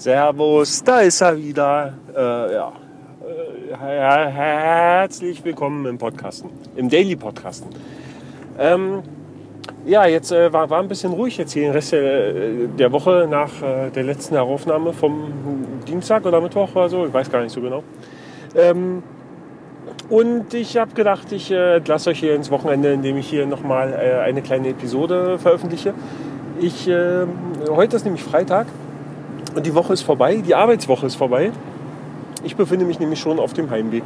Servus, da ist er wieder. Äh, ja. Äh, herzlich willkommen im Podcasten, im Daily Podcasten. Ähm, ja, jetzt äh, war, war ein bisschen ruhig jetzt hier den Rest der, der Woche nach äh, der letzten Aufnahme vom Dienstag oder Mittwoch oder so, ich weiß gar nicht so genau. Ähm, und ich habe gedacht, ich äh, lasse euch hier ins Wochenende, indem ich hier nochmal äh, eine kleine Episode veröffentliche. Ich, äh, heute ist nämlich Freitag und die Woche ist vorbei, die Arbeitswoche ist vorbei. Ich befinde mich nämlich schon auf dem Heimweg.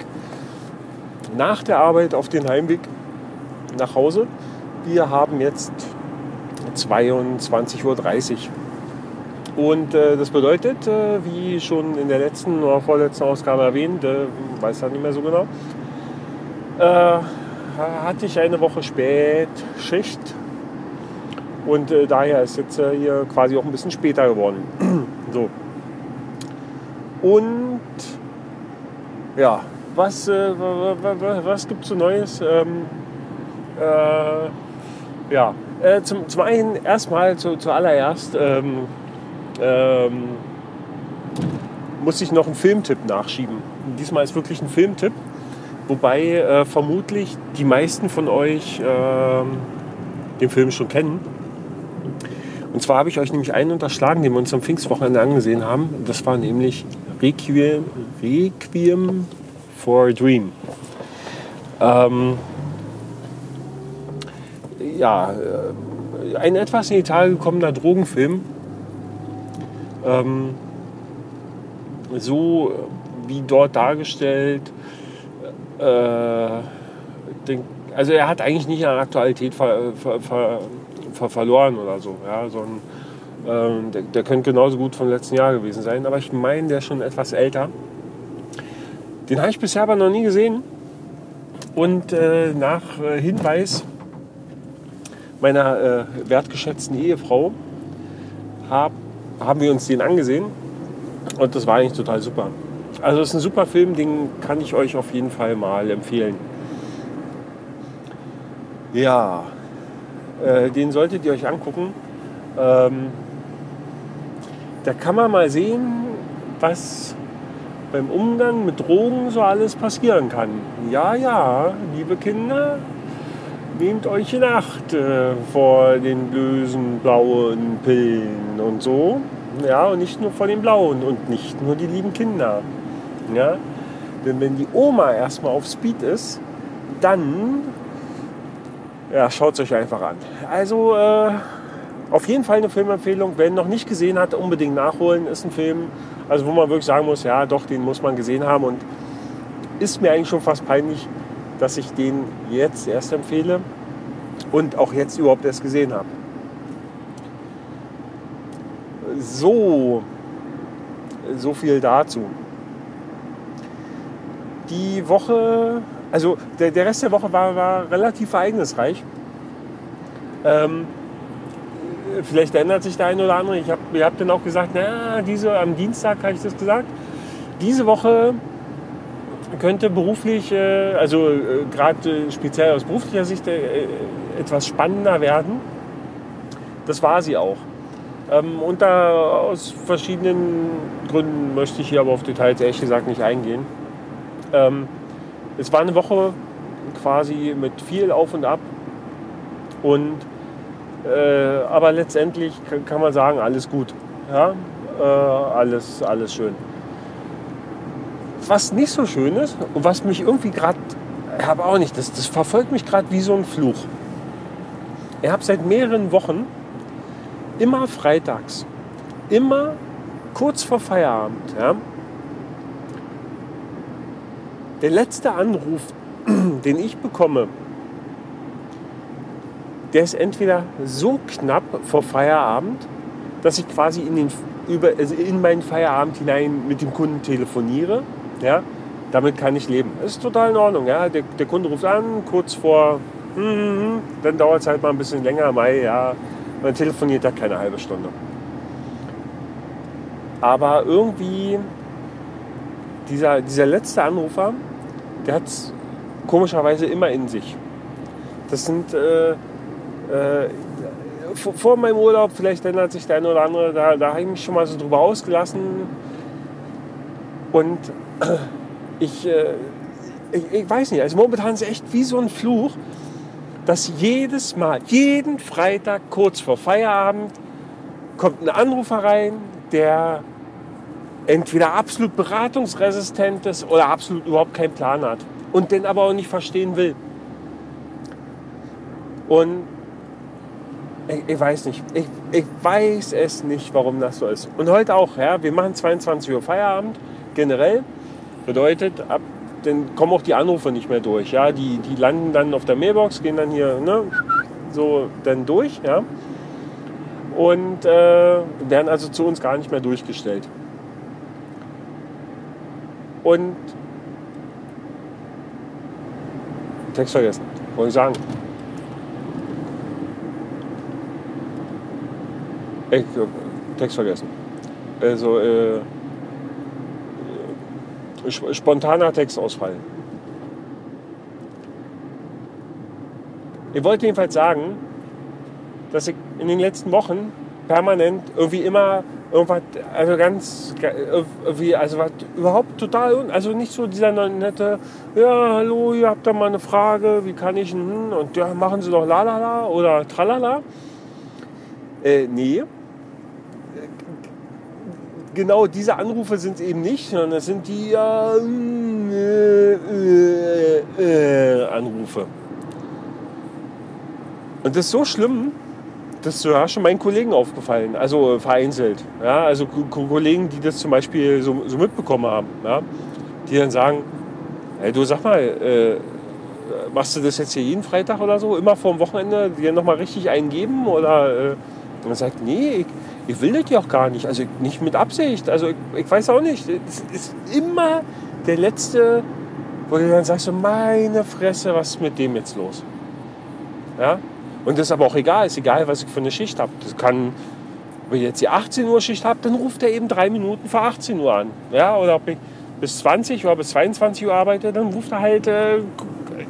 Nach der Arbeit auf den Heimweg nach Hause. Wir haben jetzt 22.30 Uhr. Und äh, das bedeutet, äh, wie schon in der letzten oder vorletzten Ausgabe erwähnt, äh, weiß ja nicht mehr so genau, äh, hatte ich eine Woche Spätschicht. Und äh, daher ist jetzt äh, hier quasi auch ein bisschen später geworden. So. Und ja, was, was gibt es so Neues? Ähm, ja, zum, zum einen erstmal zu, zuallererst ähm, ähm, muss ich noch einen Filmtipp nachschieben. Diesmal ist wirklich ein Filmtipp, wobei äh, vermutlich die meisten von euch äh, den Film schon kennen. Und zwar habe ich euch nämlich einen unterschlagen, den wir uns am Pfingstwochenende angesehen haben. Das war nämlich Requiem, Requiem for a Dream. Ähm, ja, äh, ein etwas in die Tage gekommener Drogenfilm, ähm, so wie dort dargestellt, äh, den, also er hat eigentlich nicht an Aktualität ver, ver, ver, verloren oder so, ja, sondern ähm, der, der, könnte genauso gut vom letzten Jahr gewesen sein, aber ich meine, der ist schon etwas älter. Den habe ich bisher aber noch nie gesehen und äh, nach äh, Hinweis meiner äh, wertgeschätzten Ehefrau habe haben wir uns den angesehen und das war eigentlich total super. Also es ist ein super Film, den kann ich euch auf jeden Fall mal empfehlen. Ja, äh, den solltet ihr euch angucken. Ähm, da kann man mal sehen, was beim Umgang mit Drogen so alles passieren kann. Ja, ja, liebe Kinder, nehmt euch in Acht äh, vor den bösen blauen Pillen und so. Ja, und nicht nur vor den blauen und nicht nur die lieben Kinder. Ja, denn wenn die Oma erstmal auf Speed ist, dann ja, schaut es euch einfach an. Also äh, auf jeden Fall eine Filmempfehlung. Wer ihn noch nicht gesehen hat, unbedingt nachholen. Ist ein Film, also wo man wirklich sagen muss, ja, doch, den muss man gesehen haben. Und ist mir eigentlich schon fast peinlich, dass ich den jetzt erst empfehle und auch jetzt überhaupt erst gesehen habe. So, so viel dazu. Die Woche, also der, der Rest der Woche war, war relativ ereignisreich. Ähm, vielleicht ändert sich der eine oder andere. Ich hab, ihr habt dann auch gesagt, na, diese, am Dienstag habe ich das gesagt. Diese Woche könnte beruflich, äh, also äh, gerade speziell aus beruflicher Sicht, äh, etwas spannender werden. Das war sie auch. Ähm, und da aus verschiedenen Gründen möchte ich hier aber auf Details ehrlich gesagt nicht eingehen. Ähm, es war eine Woche quasi mit viel Auf und Ab. Und aber letztendlich kann man sagen, alles gut. Ja? alles, alles schön. Was nicht so schön ist und was mich irgendwie gerade, ich habe auch nicht, das, das verfolgt mich gerade wie so ein Fluch. Ich habe seit mehreren Wochen immer freitags, immer kurz vor Feierabend, ja, der letzte Anruf, den ich bekomme, der ist entweder so knapp vor Feierabend, dass ich quasi in, den, über, also in meinen Feierabend hinein mit dem Kunden telefoniere ja, damit kann ich leben. Das ist total in Ordnung. Ja. Der, der Kunde ruft an, kurz vor, mm, dann dauert es halt mal ein bisschen länger. Mai, ja, man telefoniert da keine halbe Stunde. Aber irgendwie, dieser, dieser letzte Anrufer, der hat es komischerweise immer in sich. Das sind äh, äh, vor, meinem Urlaub, vielleicht ändert sich der eine oder andere, da, da habe ich mich schon mal so drüber ausgelassen. Und ich, äh, ich, ich weiß nicht, also momentan ist es echt wie so ein Fluch, dass jedes Mal, jeden Freitag kurz vor Feierabend, kommt ein Anrufer rein, der entweder absolut beratungsresistent ist oder absolut überhaupt keinen Plan hat und den aber auch nicht verstehen will. Und ich, ich weiß nicht, ich, ich, weiß es nicht, warum das so ist. Und heute auch, ja, wir machen 22 Uhr Feierabend generell. Bedeutet, ab dann kommen auch die Anrufe nicht mehr durch. Ja? Die, die landen dann auf der Mailbox, gehen dann hier ne, so dann durch. Ja? Und äh, werden also zu uns gar nicht mehr durchgestellt. Und Text vergessen, wollte ich sagen. Ich, Text vergessen. Also, äh, spontaner Textausfall. Ich wollte jedenfalls sagen, dass ich in den letzten Wochen permanent irgendwie immer irgendwas, also ganz, irgendwie, also was überhaupt total, also nicht so dieser nette, ja, hallo, ihr habt da mal eine Frage, wie kann ich, hm, und ja, machen Sie doch lalala oder tralala. Äh, nee, genau diese Anrufe sind es eben nicht, sondern es sind die äh, äh, äh, Anrufe. Und das ist so schlimm, das ist ja schon meinen Kollegen aufgefallen, also vereinzelt. Ja, also Kollegen, die das zum Beispiel so, so mitbekommen haben, ja, die dann sagen, hey, du sag mal, äh, machst du das jetzt hier jeden Freitag oder so, immer vor dem Wochenende dir nochmal richtig eingeben? Oder äh, und sagt, nee, ich, ich will das ja auch gar nicht. Also nicht mit Absicht. Also ich, ich weiß auch nicht. Es ist immer der letzte, wo du dann sagst, meine Fresse, was ist mit dem jetzt los? Ja? Und das ist aber auch egal. Ist egal, was ich für eine Schicht habe. Das kann, wenn ich jetzt die 18 Uhr Schicht habe, dann ruft er eben drei Minuten vor 18 Uhr an. Ja? Oder ob ich bis 20 oder bis 22 Uhr arbeite, dann ruft er halt. Äh,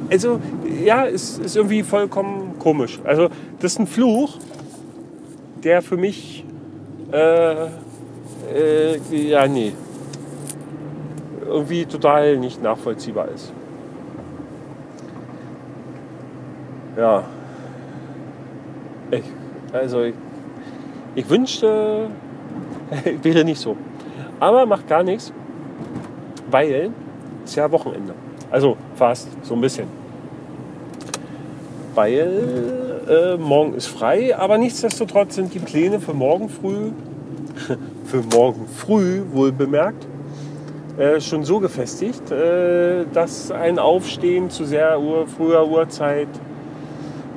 also ja, es ist irgendwie vollkommen komisch. Also das ist ein Fluch, der für mich äh, äh, ja, nee, irgendwie total nicht nachvollziehbar ist. Ja, also ich, ich wünschte, wäre nicht so. Aber macht gar nichts, weil es ja Wochenende. Also fast so ein bisschen. Weil äh, morgen ist frei, aber nichtsdestotrotz sind die Pläne für morgen früh, für morgen früh wohl bemerkt, äh, schon so gefestigt, äh, dass ein Aufstehen zu sehr Uhr, früher Uhrzeit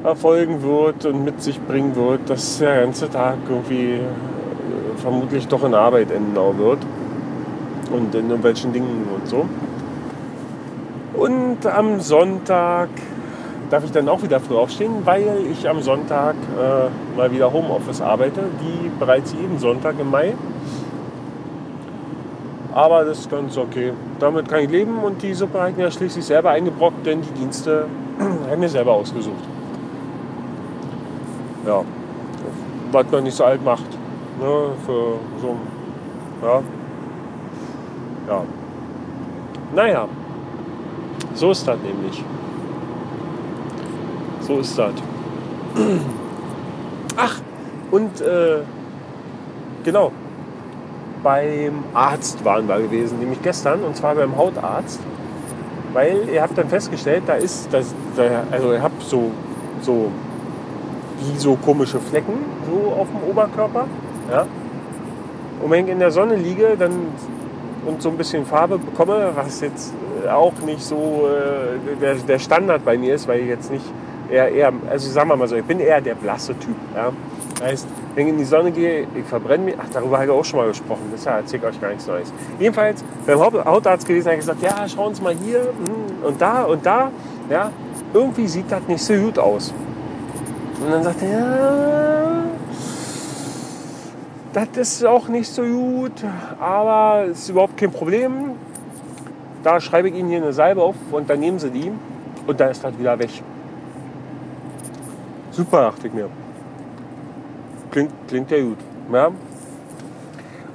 erfolgen wird und mit sich bringen wird, dass der ganze Tag irgendwie äh, vermutlich doch in Arbeit enden wird und in irgendwelchen Dingen und so. Und am Sonntag darf ich dann auch wieder früh aufstehen, weil ich am Sonntag äh, mal wieder Homeoffice arbeite, wie bereits jeden Sonntag im Mai. Aber das ist ganz okay. Damit kann ich leben und die Suppe ich mir schließlich selber eingebrockt, denn die Dienste habe ich mir selber ausgesucht. Ja, was man nicht so alt macht. Ne, für so ja. ja. Naja, so ist das nämlich. So ist das. Ach, und äh, genau, beim Arzt waren wir gewesen, nämlich gestern, und zwar beim Hautarzt. Weil ihr habt dann festgestellt, da ist, das, da, also ihr habt so, so, wie so komische Flecken so auf dem Oberkörper. Ja? Und wenn ich in der Sonne liege dann, und so ein bisschen Farbe bekomme, was jetzt auch nicht so äh, der, der Standard bei mir ist, weil ich jetzt nicht eher, eher, also sagen wir mal so, ich bin eher der blasse Typ. Ja? Heißt, wenn ich in die Sonne gehe, ich verbrenne mich, ach, darüber habe ich auch schon mal gesprochen, deshalb erzähle ich euch gar nichts Neues. Jedenfalls, beim Hautarzt gewesen, habe ich gesagt, ja, schauen Sie mal hier hm, und da und da, ja, irgendwie sieht das nicht so gut aus. Und dann sagt er, ja, das ist auch nicht so gut, aber es ist überhaupt kein Problem. Da schreibe ich Ihnen hier eine Salbe auf und dann nehmen Sie die und da ist das wieder weg. Super, dachte ich mir. klingt, klingt ja gut. Ja.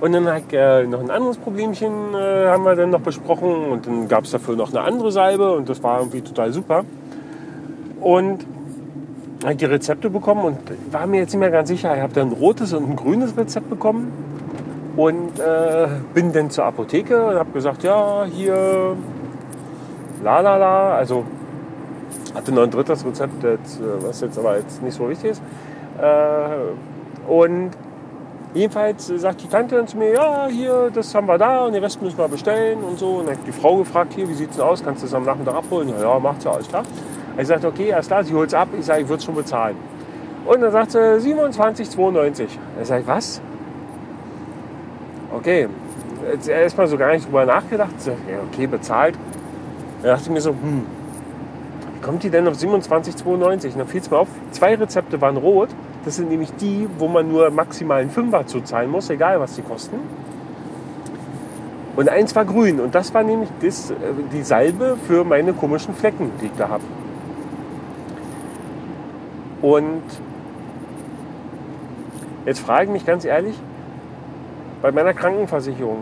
Und dann hat äh, noch ein anderes Problemchen äh, haben wir dann noch besprochen und dann gab es dafür noch eine andere Salbe und das war irgendwie total super. Und habe die Rezepte bekommen und war mir jetzt nicht mehr ganz sicher. Ich habe dann ein rotes und ein grünes Rezept bekommen und äh, bin dann zur Apotheke und habe gesagt, ja, hier, la la la, also hatte noch ein drittes Rezept, äh, was jetzt aber jetzt nicht so wichtig ist. Äh, und jedenfalls sagt die Tante dann zu mir, ja, hier, das haben wir da und den Rest müssen wir bestellen und so. Und dann hat die Frau gefragt, hier, wie sieht es denn aus? Kannst du das am Nachmittag abholen? Ja, ja, macht ja, alles klar. Ich sagte, okay, alles klar, sie holt es ab. Ich sage, ich würde es schon bezahlen. Und dann sagt sie 27,92. Ich sage, was? Okay, jetzt erstmal so gar nicht drüber nachgedacht. Sage, ja, okay, bezahlt. Da dachte ich mir so, hm, wie kommt die denn auf 27,92? Und dann fiel es mir auf, zwei Rezepte waren rot. Das sind nämlich die, wo man nur maximal einen Fünfer zuzahlen muss, egal was die kosten. Und eins war grün und das war nämlich das, äh, die Salbe für meine komischen Flecken, die ich da habe. Und jetzt frage ich mich ganz ehrlich, bei meiner Krankenversicherung,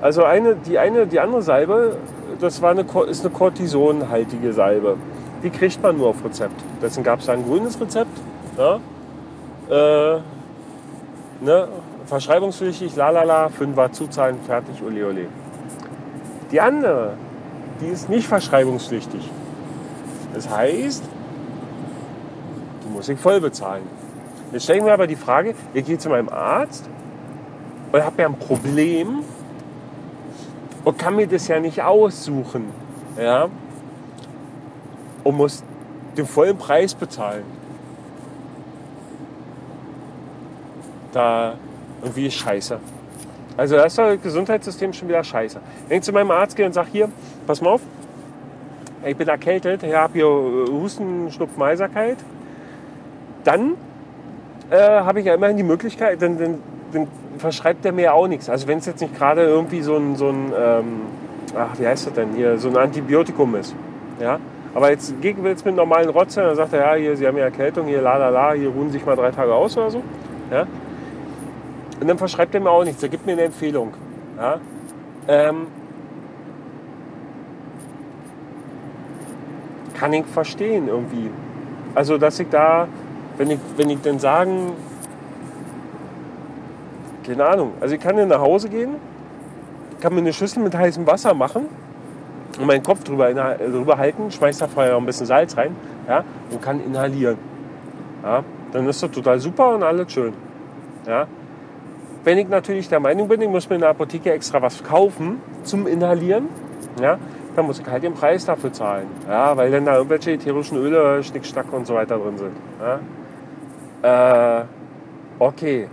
also eine, die eine, die andere Salbe, das war eine, ist eine Cortisonhaltige Salbe. Die kriegt man nur auf Rezept. Deswegen gab es da ein grünes Rezept. Ja, äh, ne, verschreibungspflichtig, lalala, Fünfer zuzahlen, fertig, ole ole. Die andere, die ist nicht verschreibungspflichtig. Das heißt, muss ich voll bezahlen. Jetzt stelle ich mir aber die Frage, ich gehe zu meinem Arzt und habe ja ein Problem und kann mir das ja nicht aussuchen. Ja? Und muss den vollen Preis bezahlen. Da irgendwie scheiße. Also da ist das Gesundheitssystem schon wieder scheiße. Wenn ich zu meinem Arzt gehe und sage, hier, pass mal auf, ich bin erkältet, ich habe hier Husten, Schnupfen, Heiserkeit dann äh, habe ich ja immerhin die Möglichkeit, dann, dann, dann verschreibt er mir auch nichts. Also wenn es jetzt nicht gerade irgendwie so ein, so ein ähm, ach, wie heißt das denn hier, so ein Antibiotikum ist. Ja? Aber jetzt gegen wir jetzt mit normalen Rotze, dann sagt er, ja, hier, Sie haben ja Erkältung, hier, la, la, la, hier ruhen Sie sich mal drei Tage aus oder so. Ja? Und dann verschreibt er mir auch nichts, er gibt mir eine Empfehlung. Ja? Ähm, kann ich verstehen irgendwie. Also, dass ich da wenn ich, wenn ich dann sagen, keine Ahnung, also ich kann dann nach Hause gehen, kann mir eine Schüssel mit heißem Wasser machen und meinen Kopf drüber, drüber halten, schmeiß da vorher noch ein bisschen Salz rein ja, und kann inhalieren. Ja, dann ist das total super und alles schön. Ja. Wenn ich natürlich der Meinung bin, ich muss mir in der Apotheke extra was kaufen zum Inhalieren, ja, dann muss ich halt den Preis dafür zahlen. Ja, weil dann da irgendwelche ätherischen Öle, Schnickschnack und so weiter drin sind. Ja. Äh, okay.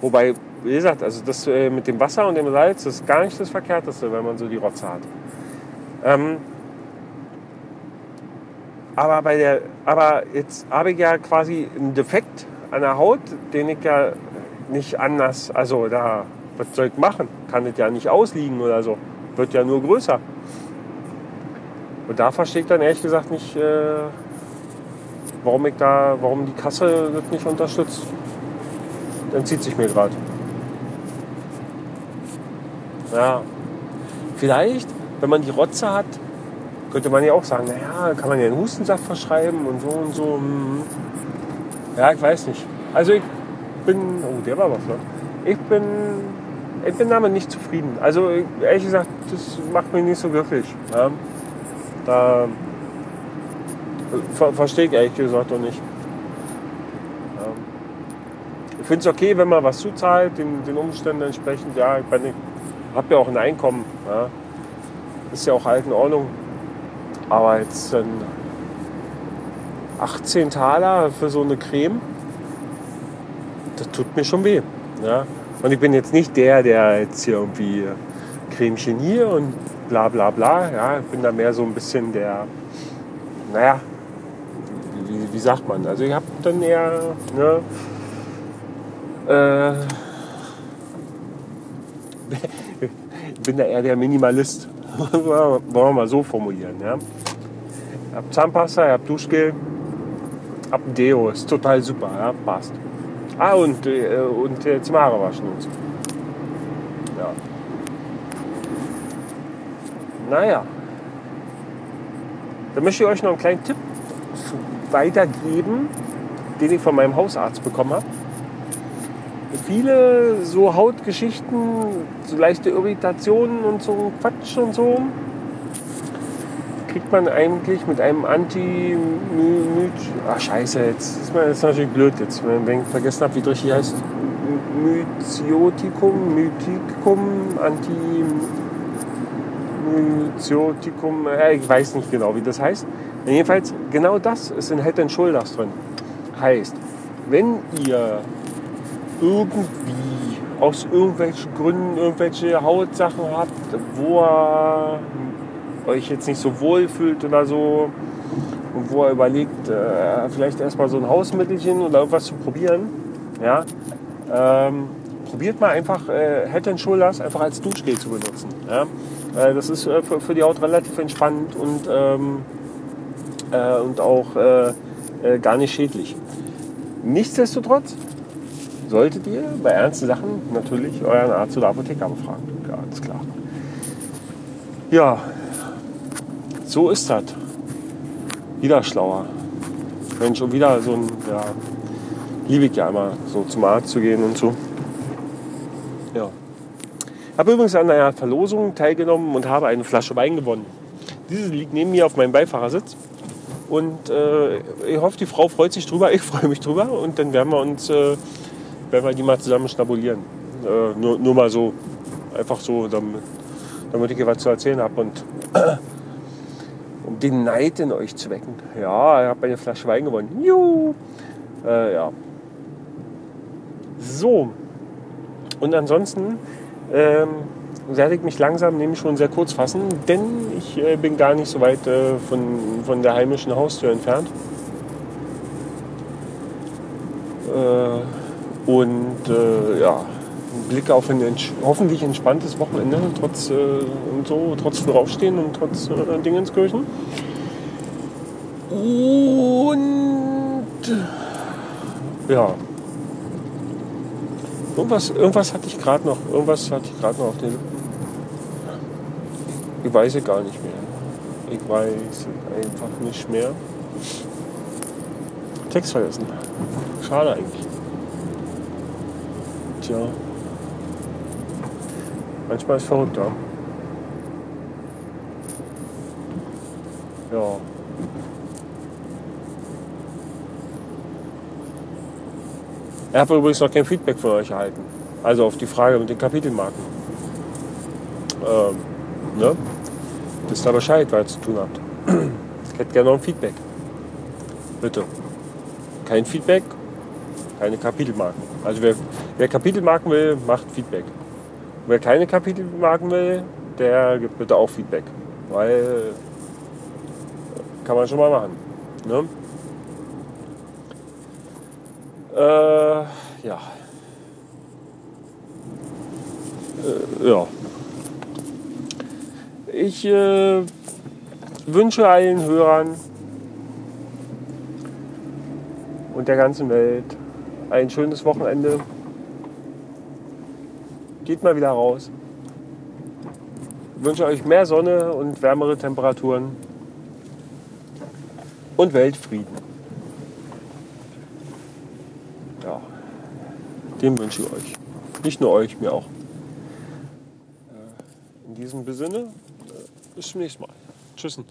Wobei, wie gesagt, also das äh, mit dem Wasser und dem Salz ist gar nicht das Verkehrteste, wenn man so die Rotze hat. Ähm, aber, bei der, aber jetzt habe ich ja quasi einen Defekt an der Haut, den ich ja nicht anders, also da, was soll ich machen? Kann es ja nicht ausliegen oder so. Wird ja nur größer. Und da verstehe ich dann ehrlich gesagt nicht, äh, warum ich da, warum die Kasse das nicht unterstützt, entzieht sich mir gerade. Ja, vielleicht, wenn man die Rotze hat, könnte man ja auch sagen, naja, kann man ja einen Hustensaft verschreiben und so und so. Hm. Ja, ich weiß nicht. Also ich bin, oh, der war was, ne? Ich bin, ich bin damit nicht zufrieden. Also ehrlich gesagt, das macht mich nicht so glücklich. Ja? Da Ver Verstehe ich ehrlich gesagt noch nicht. Ja. Ich finde es okay, wenn man was zuzahlt, den, den Umständen entsprechend. Ja, ich, ich habe ja auch ein Einkommen. Ja. Ist ja auch halt in Ordnung. Aber jetzt dann 18 Taler für so eine Creme, das tut mir schon weh. Ja. Und ich bin jetzt nicht der, der jetzt hier irgendwie Cremchen hier und bla bla bla. Ja, ich bin da mehr so ein bisschen der, naja, wie, wie sagt man? Also ich habe dann eher, ne, äh, bin da eher der Minimalist. Wollen wir mal so formulieren. Ja? Ich habe Zahnpasta, ich habe Duschgel, ein Deo, ist total super, ja? passt. Ah, und, äh, und äh, zum Haare waschen und so. Ja. Naja. Dann möchte ich euch noch einen kleinen Tipp weitergeben, den ich von meinem Hausarzt bekommen habe. Viele so Hautgeschichten, so leichte Irritationen und so Quatsch und so, kriegt man eigentlich mit einem anti Ach scheiße, jetzt ist man jetzt natürlich blöd jetzt, wenn ich vergessen habe, wie es richtig heißt. Myciotikum, Mythicum, Anti Myciotikum, äh, ich weiß nicht genau, wie das heißt. Jedenfalls, genau das ist in Head Shoulders drin. Heißt, wenn ihr irgendwie aus irgendwelchen Gründen irgendwelche Hautsachen habt, wo ihr euch jetzt nicht so wohl fühlt oder so und wo ihr überlegt, äh, vielleicht erstmal so ein Hausmittelchen oder irgendwas zu probieren, ja, ähm, probiert mal einfach äh, Head Shoulders einfach als Duschgel zu benutzen. Ja? Äh, das ist äh, für, für, die Haut relativ entspannt und, ähm, äh, und auch äh, äh, gar nicht schädlich. Nichtsdestotrotz solltet ihr bei ernsten Sachen natürlich euren Arzt oder Apotheker befragen. Ganz klar. Ja, so ist das. Wieder schlauer. Wenn schon wieder so ein, ja, liebe ich ja immer, so zum Arzt zu gehen und so. Ja. Habe übrigens an einer Verlosung teilgenommen und habe eine Flasche Wein gewonnen. Diese liegt neben mir auf meinem Beifahrersitz. Und äh, ich hoffe, die Frau freut sich drüber, ich freue mich drüber. Und dann werden wir uns, äh, werden wir die mal zusammen schnabulieren. Äh, nur, nur mal so, einfach so, damit, damit ich was zu erzählen habe. Und um den Neid in euch zu wecken. Ja, ich habe eine Flasche Wein gewonnen. Juhu! Äh, ja. So. Und ansonsten ähm, werde ich mich langsam nämlich schon sehr kurz fassen, denn ich äh, bin gar nicht so weit äh, von, von der heimischen Haustür entfernt. Äh, und äh, ja, Blick auf ein ents hoffentlich entspanntes Wochenende, trotz äh, und so, trotz Voraufstehen und trotz äh, Dingenskirchen. Und ja, Irgendwas, irgendwas hatte ich gerade noch. Irgendwas hatte ich gerade noch auf den. Ich weiß es gar nicht mehr. Ich weiß es einfach nicht mehr. Text vergessen. Schade eigentlich. Tja. Manchmal ist es verrückt. Ja. Er hat übrigens noch kein Feedback von euch erhalten. Also auf die Frage mit den Kapitelmarken. Ähm, ne? Wisst ihr Bescheid, was ihr zu tun habt. Ich hätte gerne noch ein Feedback. Bitte. Kein Feedback, keine Kapitelmarken. Also wer, wer Kapitelmarken will, macht Feedback. Wer keine Kapitelmarken will, der gibt bitte auch Feedback. Weil kann man schon mal machen. Ne? Äh, ja. Äh, ja. Ich äh, wünsche allen Hörern und der ganzen Welt ein schönes Wochenende. Geht mal wieder raus. Ich wünsche euch mehr Sonne und wärmere Temperaturen und Weltfrieden. Den wünsche ich euch. Nicht nur euch, mir auch. Äh, in diesem Sinne, äh, bis zum nächsten Mal. Tschüssen.